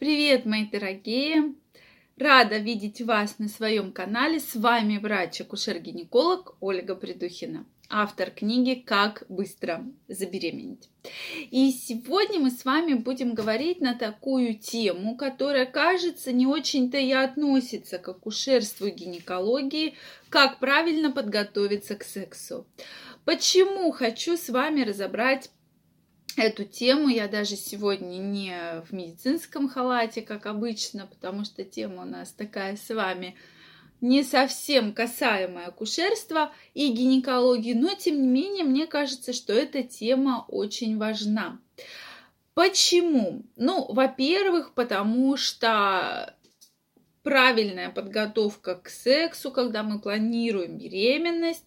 Привет, мои дорогие! Рада видеть вас на своем канале. С вами врач-акушер-гинеколог Ольга Придухина, автор книги «Как быстро забеременеть». И сегодня мы с вами будем говорить на такую тему, которая, кажется, не очень-то и относится к акушерству и гинекологии, как правильно подготовиться к сексу. Почему хочу с вами разобрать эту тему. Я даже сегодня не в медицинском халате, как обычно, потому что тема у нас такая с вами не совсем касаемая акушерства и гинекологии, но тем не менее мне кажется, что эта тема очень важна. Почему? Ну, во-первых, потому что правильная подготовка к сексу, когда мы планируем беременность,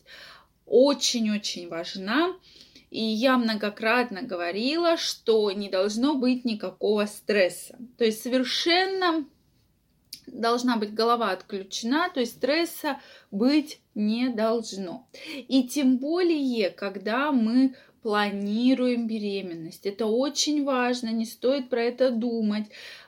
очень-очень важна. И я многократно говорила, что не должно быть никакого стресса. То есть совершенно должна быть голова отключена, то есть стресса быть не должно. И тем более, когда мы планируем беременность. Это очень важно, не стоит про это думать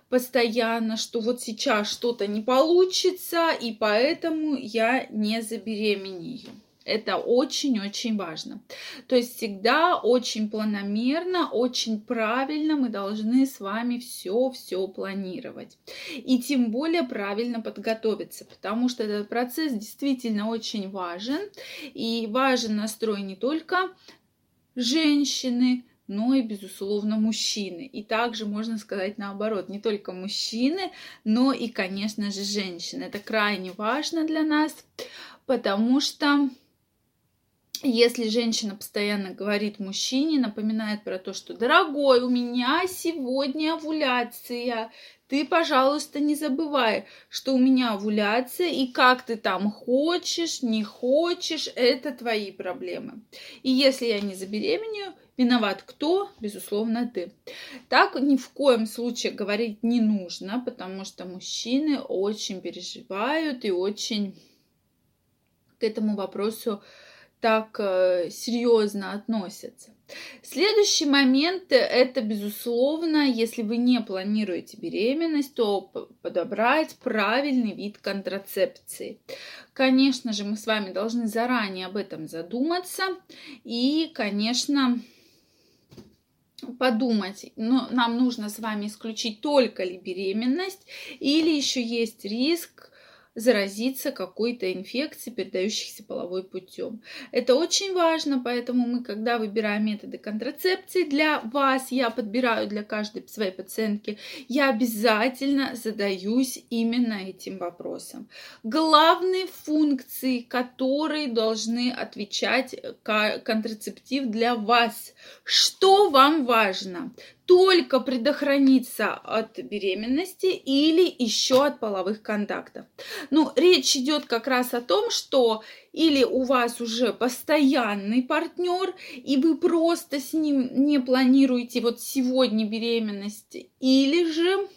постоянно, что вот сейчас что-то не получится, и поэтому я не забеременею. Это очень-очень важно. То есть всегда очень планомерно, очень правильно мы должны с вами все-все планировать. И тем более правильно подготовиться, потому что этот процесс действительно очень важен. И важен настрой не только женщины, но и, безусловно, мужчины. И также можно сказать наоборот, не только мужчины, но и, конечно же, женщины. Это крайне важно для нас, потому что если женщина постоянно говорит мужчине, напоминает про то, что «Дорогой, у меня сегодня овуляция, ты, пожалуйста, не забывай, что у меня овуляция, и как ты там хочешь, не хочешь, это твои проблемы. И если я не забеременею, виноват кто? Безусловно, ты. Так ни в коем случае говорить не нужно, потому что мужчины очень переживают и очень к этому вопросу так э, серьезно относятся. Следующий момент – это, безусловно, если вы не планируете беременность, то подобрать правильный вид контрацепции. Конечно же, мы с вами должны заранее об этом задуматься и, конечно, подумать, но нам нужно с вами исключить только ли беременность или еще есть риск заразиться какой-то инфекцией, передающейся половой путем. Это очень важно, поэтому мы, когда выбираем методы контрацепции для вас, я подбираю для каждой своей пациентки, я обязательно задаюсь именно этим вопросом. Главные функции, которые должны отвечать контрацептив для вас. Что вам важно? Только предохраниться от беременности или еще от половых контактов. Ну, речь идет как раз о том, что или у вас уже постоянный партнер, и вы просто с ним не планируете вот сегодня беременность, или же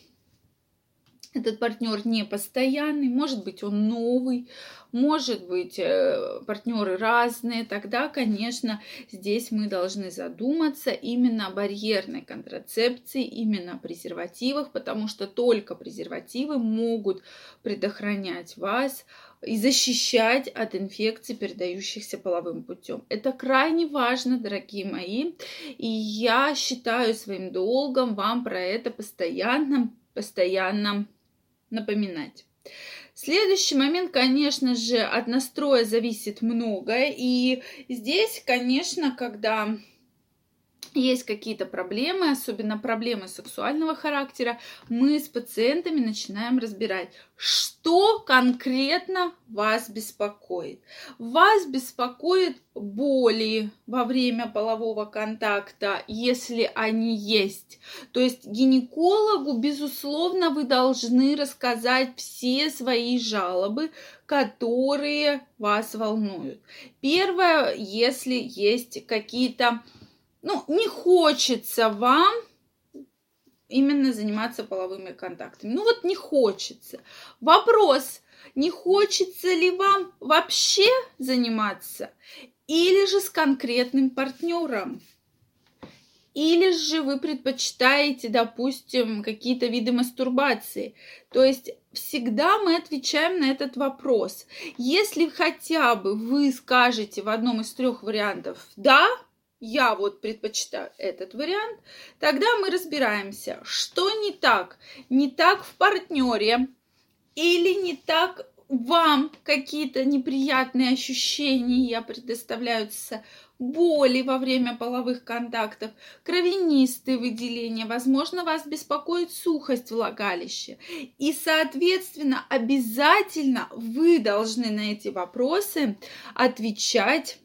этот партнер не постоянный, может быть, он новый, может быть, э, партнеры разные, тогда, конечно, здесь мы должны задуматься именно о барьерной контрацепции, именно о презервативах, потому что только презервативы могут предохранять вас и защищать от инфекций, передающихся половым путем. Это крайне важно, дорогие мои, и я считаю своим долгом вам про это постоянно, постоянно напоминать. Следующий момент, конечно же, от настроя зависит многое. И здесь, конечно, когда есть какие-то проблемы, особенно проблемы сексуального характера, мы с пациентами начинаем разбирать, что конкретно вас беспокоит. Вас беспокоит боли во время полового контакта, если они есть. То есть гинекологу, безусловно, вы должны рассказать все свои жалобы, которые вас волнуют. Первое, если есть какие-то ну, не хочется вам именно заниматься половыми контактами. Ну вот не хочется. Вопрос, не хочется ли вам вообще заниматься или же с конкретным партнером? Или же вы предпочитаете, допустим, какие-то виды мастурбации. То есть всегда мы отвечаем на этот вопрос. Если хотя бы вы скажете в одном из трех вариантов «да», я вот предпочитаю этот вариант, тогда мы разбираемся, что не так. Не так в партнере или не так вам какие-то неприятные ощущения предоставляются, боли во время половых контактов, кровянистые выделения, возможно, вас беспокоит сухость влагалища. И, соответственно, обязательно вы должны на эти вопросы отвечать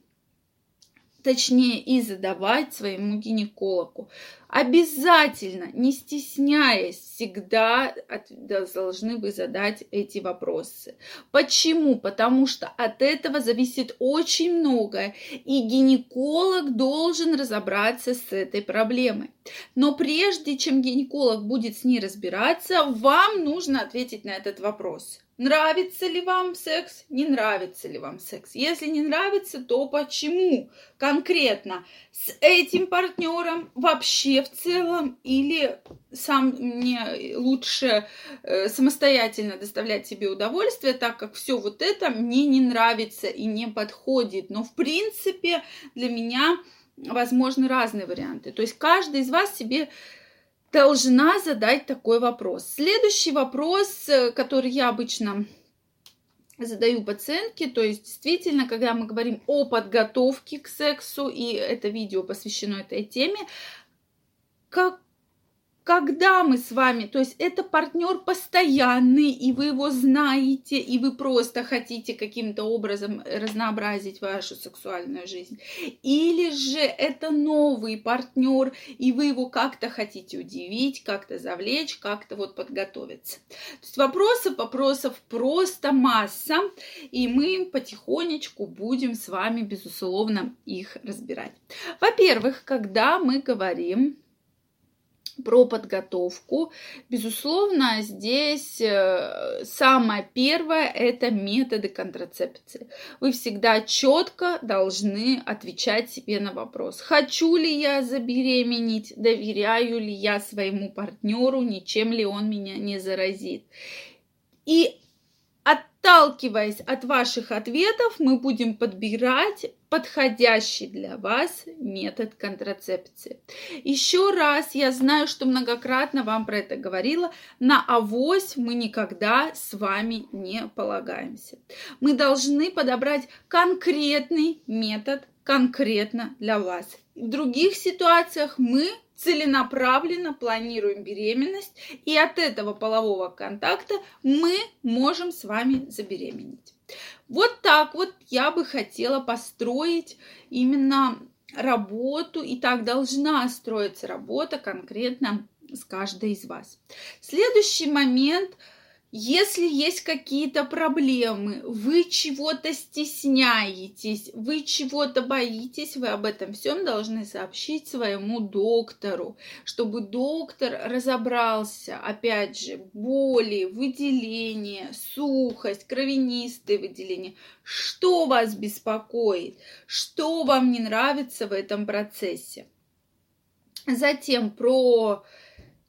точнее и задавать своему гинекологу. Обязательно, не стесняясь, всегда должны вы задать эти вопросы. Почему? Потому что от этого зависит очень многое, и гинеколог должен разобраться с этой проблемой. Но прежде чем гинеколог будет с ней разбираться, вам нужно ответить на этот вопрос. Нравится ли вам секс? Не нравится ли вам секс? Если не нравится, то почему? Конкретно с этим партнером вообще в целом или сам мне лучше э, самостоятельно доставлять себе удовольствие, так как все вот это мне не нравится и не подходит. Но в принципе для меня возможны разные варианты. То есть каждый из вас себе должна задать такой вопрос. Следующий вопрос, э, который я обычно задаю пациентке, то есть действительно, когда мы говорим о подготовке к сексу, и это видео посвящено этой теме, как когда мы с вами, то есть это партнер постоянный, и вы его знаете, и вы просто хотите каким-то образом разнообразить вашу сексуальную жизнь, или же это новый партнер, и вы его как-то хотите удивить, как-то завлечь, как-то вот подготовиться. То есть вопросов, вопросов просто масса, и мы потихонечку будем с вами, безусловно, их разбирать. Во-первых, когда мы говорим про подготовку. Безусловно, здесь э, самое первое – это методы контрацепции. Вы всегда четко должны отвечать себе на вопрос, хочу ли я забеременеть, доверяю ли я своему партнеру, ничем ли он меня не заразит. И Отталкиваясь от ваших ответов, мы будем подбирать подходящий для вас метод контрацепции. Еще раз, я знаю, что многократно вам про это говорила, на авось мы никогда с вами не полагаемся. Мы должны подобрать конкретный метод конкретно для вас. В других ситуациях мы целенаправленно планируем беременность, и от этого полового контакта мы можем с вами забеременеть. Вот так вот я бы хотела построить именно работу, и так должна строиться работа конкретно с каждой из вас. Следующий момент – если есть какие-то проблемы, вы чего-то стесняетесь, вы чего-то боитесь, вы об этом всем должны сообщить своему доктору, чтобы доктор разобрался, опять же, боли, выделения, сухость, кровянистые выделения, что вас беспокоит, что вам не нравится в этом процессе. Затем про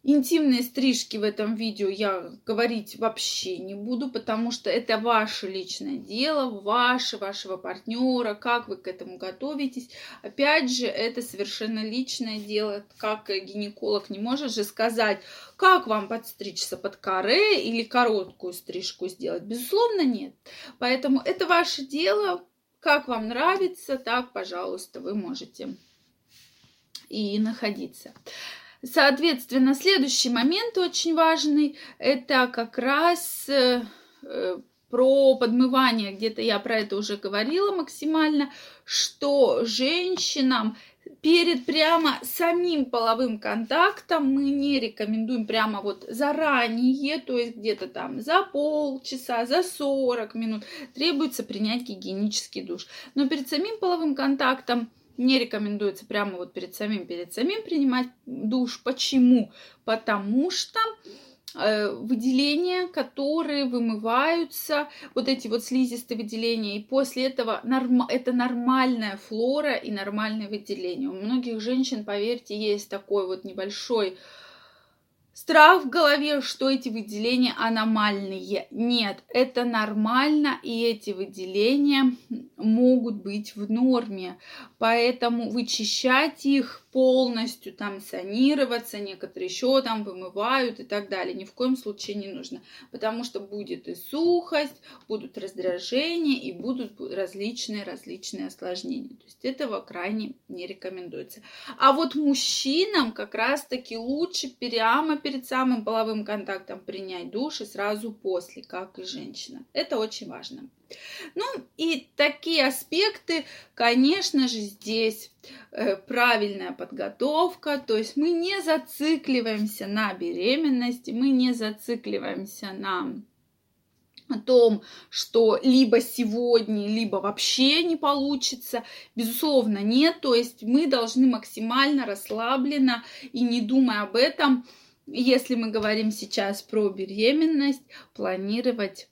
Интимные стрижки в этом видео я говорить вообще не буду, потому что это ваше личное дело, ваше, вашего партнера, как вы к этому готовитесь. Опять же, это совершенно личное дело, как гинеколог не может же сказать, как вам подстричься под каре или короткую стрижку сделать. Безусловно, нет. Поэтому это ваше дело, как вам нравится, так, пожалуйста, вы можете и находиться. Соответственно, следующий момент очень важный, это как раз э, э, про подмывание, где-то я про это уже говорила максимально, что женщинам перед прямо самим половым контактом мы не рекомендуем прямо вот заранее, то есть где-то там за полчаса, за 40 минут требуется принять гигиенический душ. Но перед самим половым контактом не рекомендуется прямо вот перед самим, перед самим принимать душ. Почему? Потому что э, выделения, которые вымываются, вот эти вот слизистые выделения, и после этого норм... это нормальная флора и нормальное выделение. У многих женщин, поверьте, есть такой вот небольшой Страх в голове, что эти выделения аномальные. Нет, это нормально, и эти выделения могут быть в норме. Поэтому вычищать их полностью, там санироваться, некоторые еще там вымывают и так далее. Ни в коем случае не нужно, потому что будет и сухость, будут раздражения и будут различные-различные осложнения. То есть этого крайне не рекомендуется. А вот мужчинам как раз-таки лучше прямо перед самым половым контактом принять душ и сразу после, как и женщина. Это очень важно. Ну и такие аспекты, конечно же, здесь правильная подготовка, то есть мы не зацикливаемся на беременности, мы не зацикливаемся на о том, что либо сегодня, либо вообще не получится. Безусловно, нет. То есть мы должны максимально расслабленно и не думая об этом, если мы говорим сейчас про беременность, планировать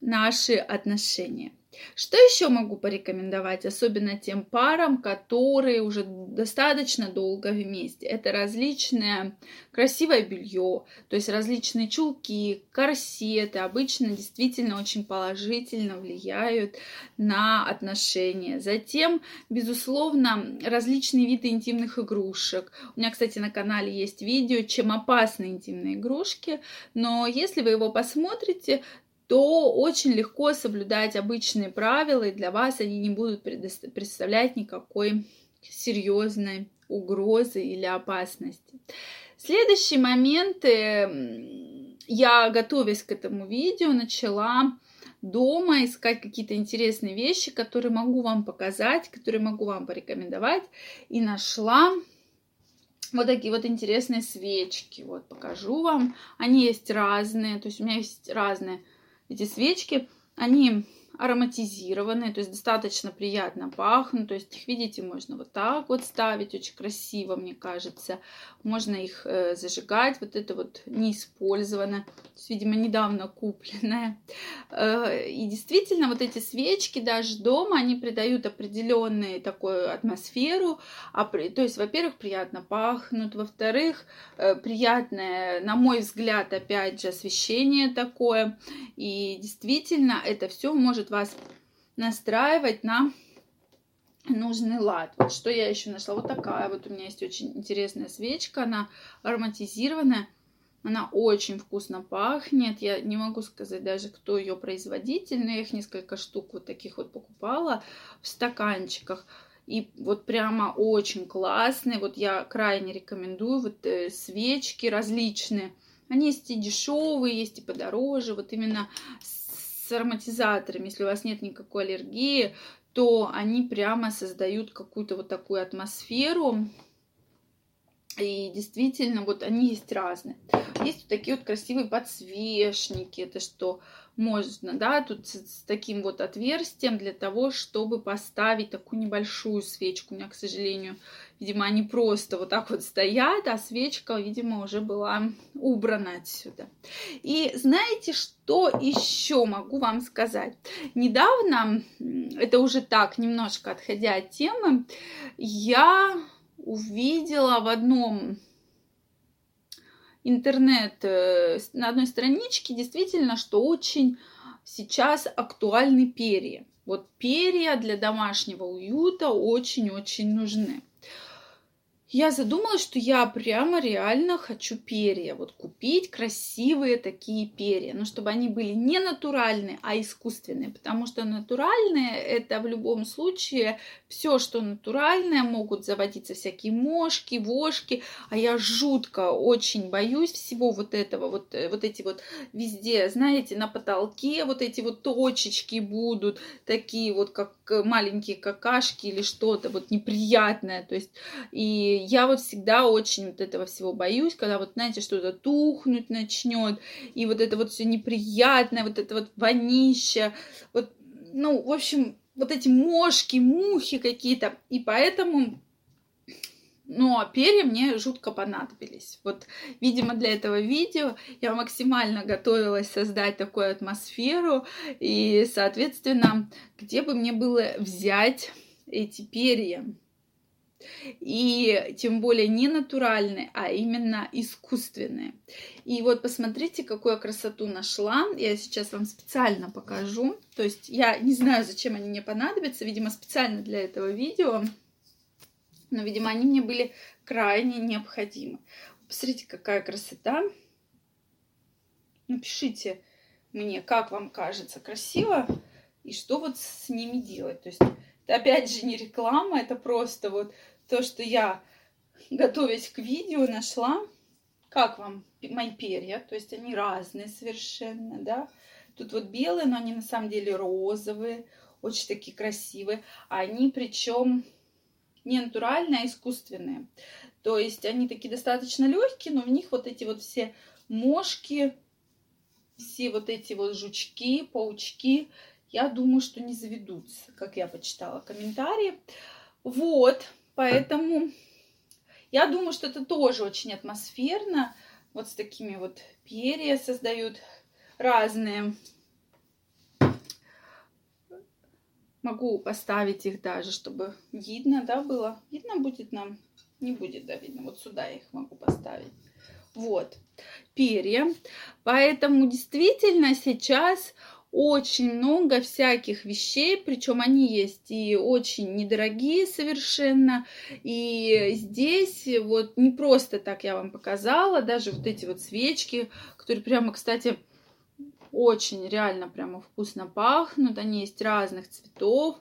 наши отношения. Что еще могу порекомендовать, особенно тем парам, которые уже достаточно долго вместе? Это различное красивое белье, то есть различные чулки, корсеты. Обычно действительно очень положительно влияют на отношения. Затем, безусловно, различные виды интимных игрушек. У меня, кстати, на канале есть видео, чем опасны интимные игрушки, но если вы его посмотрите, то очень легко соблюдать обычные правила, и для вас они не будут представлять никакой серьезной угрозы или опасности. Следующий момент, я, готовясь к этому видео, начала дома искать какие-то интересные вещи, которые могу вам показать, которые могу вам порекомендовать, и нашла вот такие вот интересные свечки. Вот покажу вам. Они есть разные, то есть у меня есть разные эти свечки, они ароматизированные, то есть достаточно приятно пахнут. То есть их, видите, можно вот так вот ставить, очень красиво, мне кажется. Можно их э, зажигать, вот это вот не использовано, то есть, видимо, недавно купленное. Э, и действительно, вот эти свечки даже дома, они придают определенную такую атмосферу. А, то есть, во-первых, приятно пахнут, во-вторых, э, приятное, на мой взгляд, опять же, освещение такое. И действительно, это все может вас настраивать на нужный лад. Вот что я еще нашла. Вот такая вот у меня есть очень интересная свечка. Она ароматизированная. Она очень вкусно пахнет. Я не могу сказать даже, кто ее производитель, но я их несколько штук вот таких вот покупала в стаканчиках. И вот прямо очень классные. Вот я крайне рекомендую вот э, свечки различные. Они есть и дешевые, есть и подороже. Вот именно с с ароматизаторами, если у вас нет никакой аллергии, то они прямо создают какую-то вот такую атмосферу. И действительно, вот они есть разные. Есть такие вот красивые подсвечники. Это что можно, да, тут с таким вот отверстием для того, чтобы поставить такую небольшую свечку. У меня, к сожалению, видимо, они просто вот так вот стоят, а свечка, видимо, уже была убрана отсюда. И знаете, что еще могу вам сказать? Недавно, это уже так, немножко отходя от темы, я увидела в одном интернет э, на одной страничке действительно, что очень сейчас актуальны перья. Вот перья для домашнего уюта очень-очень нужны я задумалась, что я прямо реально хочу перья. Вот купить красивые такие перья. Но чтобы они были не натуральные, а искусственные. Потому что натуральные это в любом случае все, что натуральное, могут заводиться всякие мошки, вошки. А я жутко очень боюсь всего вот этого. Вот, э, вот эти вот везде, знаете, на потолке вот эти вот точечки будут. Такие вот, как маленькие какашки или что-то вот неприятное. То есть и я вот всегда очень вот этого всего боюсь, когда вот, знаете, что-то тухнуть начнет, и вот это вот все неприятное, вот это вот вонища, вот, ну, в общем, вот эти мошки, мухи какие-то, и поэтому но перья мне жутко понадобились. Вот, видимо, для этого видео я максимально готовилась создать такую атмосферу, и, соответственно, где бы мне было взять эти перья. И тем более не натуральные, а именно искусственные. И вот посмотрите, какую красоту нашла. Я сейчас вам специально покажу. То есть я не знаю, зачем они мне понадобятся. Видимо, специально для этого видео но, видимо, они мне были крайне необходимы. Посмотрите, какая красота. Напишите мне, как вам кажется красиво и что вот с ними делать. То есть это опять же не реклама, это просто вот то, что я, готовясь к видео, нашла. Как вам мои перья? То есть они разные совершенно, да. Тут вот белые, но они на самом деле розовые, очень такие красивые. Они причем не натуральные, а искусственные. То есть они такие достаточно легкие, но в них вот эти вот все мошки, все вот эти вот жучки, паучки, я думаю, что не заведутся, как я почитала комментарии. Вот, поэтому я думаю, что это тоже очень атмосферно. Вот с такими вот перья создают разные Могу поставить их даже, чтобы видно, да, было. Видно будет нам? Не будет, да, видно. Вот сюда я их могу поставить. Вот, перья. Поэтому действительно сейчас очень много всяких вещей, причем они есть и очень недорогие совершенно. И здесь вот не просто так я вам показала, даже вот эти вот свечки, которые прямо, кстати, очень реально прямо вкусно пахнут, они есть разных цветов.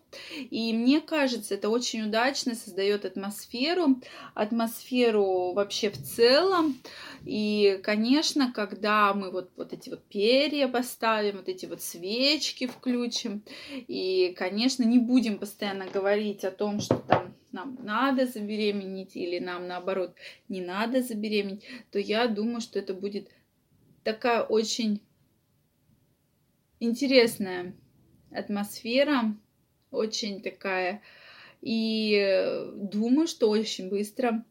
И мне кажется, это очень удачно создает атмосферу, атмосферу вообще в целом. И, конечно, когда мы вот, вот эти вот перья поставим, вот эти вот свечки включим, и, конечно, не будем постоянно говорить о том, что там нам надо забеременеть или нам наоборот не надо забеременеть, то я думаю, что это будет такая очень интересная атмосфера, очень такая. И э, думаю, что очень быстро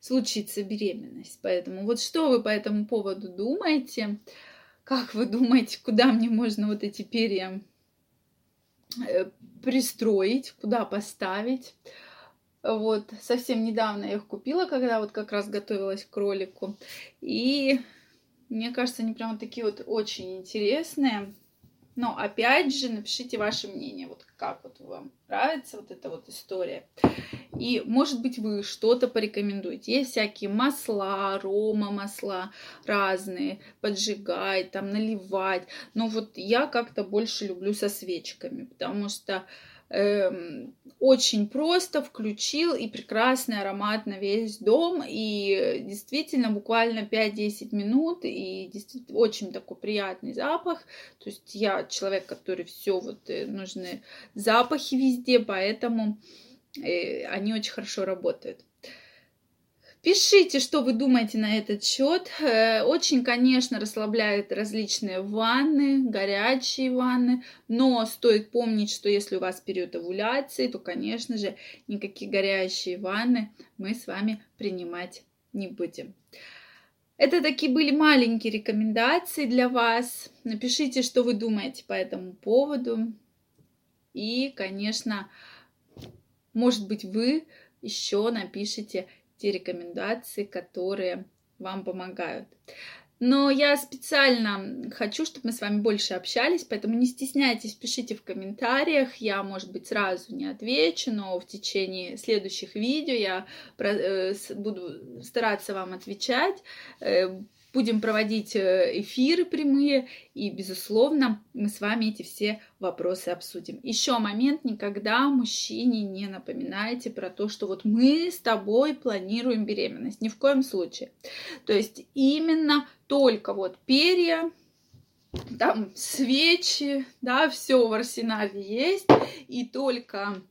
случится беременность. Поэтому вот что вы по этому поводу думаете? Как вы думаете, куда мне можно вот эти перья э, пристроить, куда поставить? Вот, совсем недавно я их купила, когда вот как раз готовилась к ролику. И мне кажется, они прямо такие вот очень интересные. Но опять же, напишите ваше мнение, вот как вот вам нравится вот эта вот история. И, может быть, вы что-то порекомендуете. Есть всякие масла, арома масла разные, поджигать, там, наливать. Но вот я как-то больше люблю со свечками, потому что Эм, очень просто включил и прекрасный аромат на весь дом. И действительно, буквально 5-10 минут, и действительно очень такой приятный запах. То есть я человек, который все вот э, нужны запахи везде, поэтому э, они очень хорошо работают. Пишите, что вы думаете на этот счет. Э, очень, конечно, расслабляют различные ванны, горячие ванны, но стоит помнить, что если у вас период овуляции, то, конечно же, никакие горячие ванны мы с вами принимать не будем. Это такие были маленькие рекомендации для вас. Напишите, что вы думаете по этому поводу. И, конечно, может быть, вы еще напишите те рекомендации, которые вам помогают. Но я специально хочу, чтобы мы с вами больше общались, поэтому не стесняйтесь, пишите в комментариях. Я, может быть, сразу не отвечу, но в течение следующих видео я э, буду стараться вам отвечать. Будем проводить э, эфиры прямые, и, безусловно, мы с вами эти все вопросы обсудим. Еще момент, никогда мужчине не напоминайте про то, что вот мы с тобой планируем беременность, ни в коем случае. То есть именно только вот перья, там свечи, да, все в арсенале есть, и только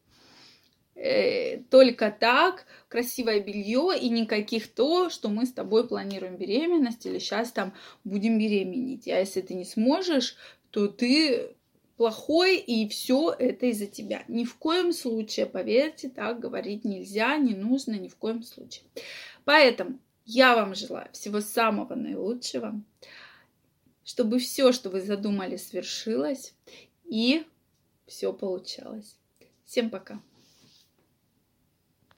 Э, только так, красивое белье и никаких то, что мы с тобой планируем беременность или сейчас там будем беременеть. А если ты не сможешь, то ты плохой, и все это из-за тебя. Ни в коем случае, поверьте, так говорить нельзя, не нужно, ни в коем случае. Поэтому я вам желаю всего самого наилучшего, чтобы все, что вы задумали, свершилось и все получалось. Всем пока!